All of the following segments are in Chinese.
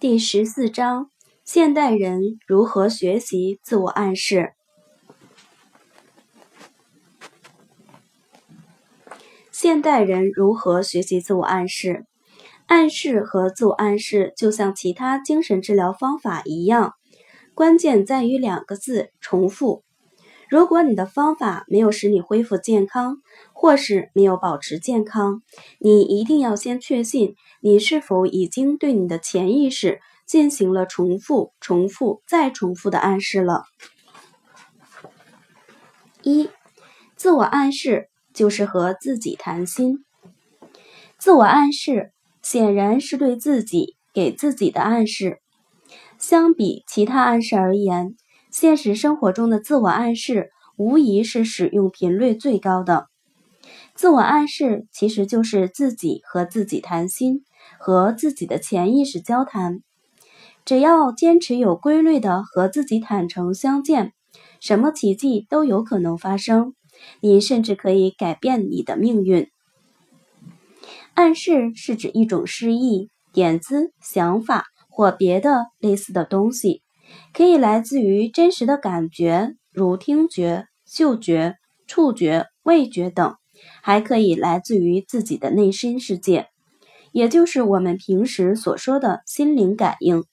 第十四章：现代人如何学习自我暗示？现代人如何学习自我暗示？暗示和自我暗示就像其他精神治疗方法一样，关键在于两个字：重复。如果你的方法没有使你恢复健康，或是没有保持健康，你一定要先确信你是否已经对你的潜意识进行了重复、重复再重复的暗示了。一、自我暗示就是和自己谈心。自我暗示显然是对自己给自己的暗示，相比其他暗示而言。现实生活中的自我暗示，无疑是使用频率最高的。自我暗示其实就是自己和自己谈心，和自己的潜意识交谈。只要坚持有规律的和自己坦诚相见，什么奇迹都有可能发生。你甚至可以改变你的命运。暗示是指一种示意、点子、想法或别的类似的东西。可以来自于真实的感觉，如听觉、嗅觉、触觉、味觉等；还可以来自于自己的内心世界，也就是我们平时所说的心灵感应。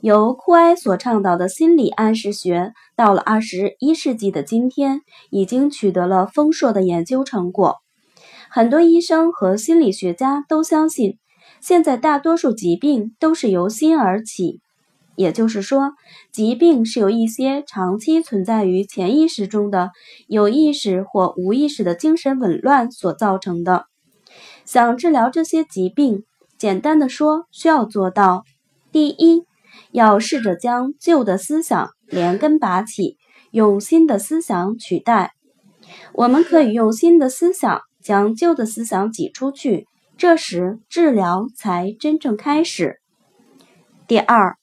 由库埃所倡导的心理暗示学，到了二十一世纪的今天，已经取得了丰硕的研究成果。很多医生和心理学家都相信，现在大多数疾病都是由心而起。也就是说，疾病是由一些长期存在于潜意识中的有意识或无意识的精神紊乱所造成的。想治疗这些疾病，简单的说，需要做到：第一，要试着将旧的思想连根拔起，用新的思想取代。我们可以用新的思想将旧的思想挤出去，这时治疗才真正开始。第二。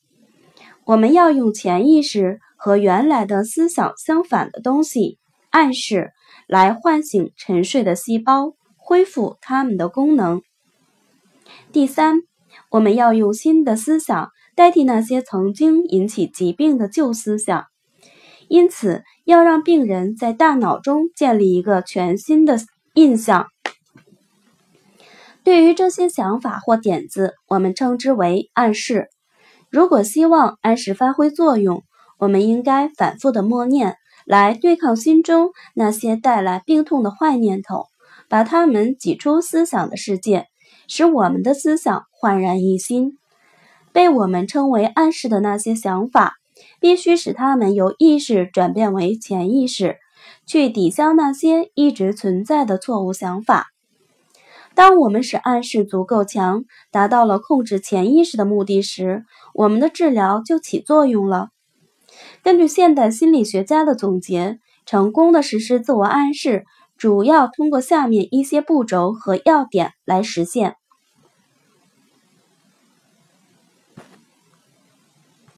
我们要用潜意识和原来的思想相反的东西暗示，来唤醒沉睡的细胞，恢复它们的功能。第三，我们要用新的思想代替那些曾经引起疾病的旧思想，因此要让病人在大脑中建立一个全新的印象。对于这些想法或点子，我们称之为暗示。如果希望暗示发挥作用，我们应该反复的默念，来对抗心中那些带来病痛的坏念头，把它们挤出思想的世界，使我们的思想焕然一新。被我们称为暗示的那些想法，必须使它们由意识转变为潜意识，去抵消那些一直存在的错误想法。当我们使暗示足够强，达到了控制潜意识的目的时，我们的治疗就起作用了。根据现代心理学家的总结，成功的实施自我暗示主要通过下面一些步骤和要点来实现：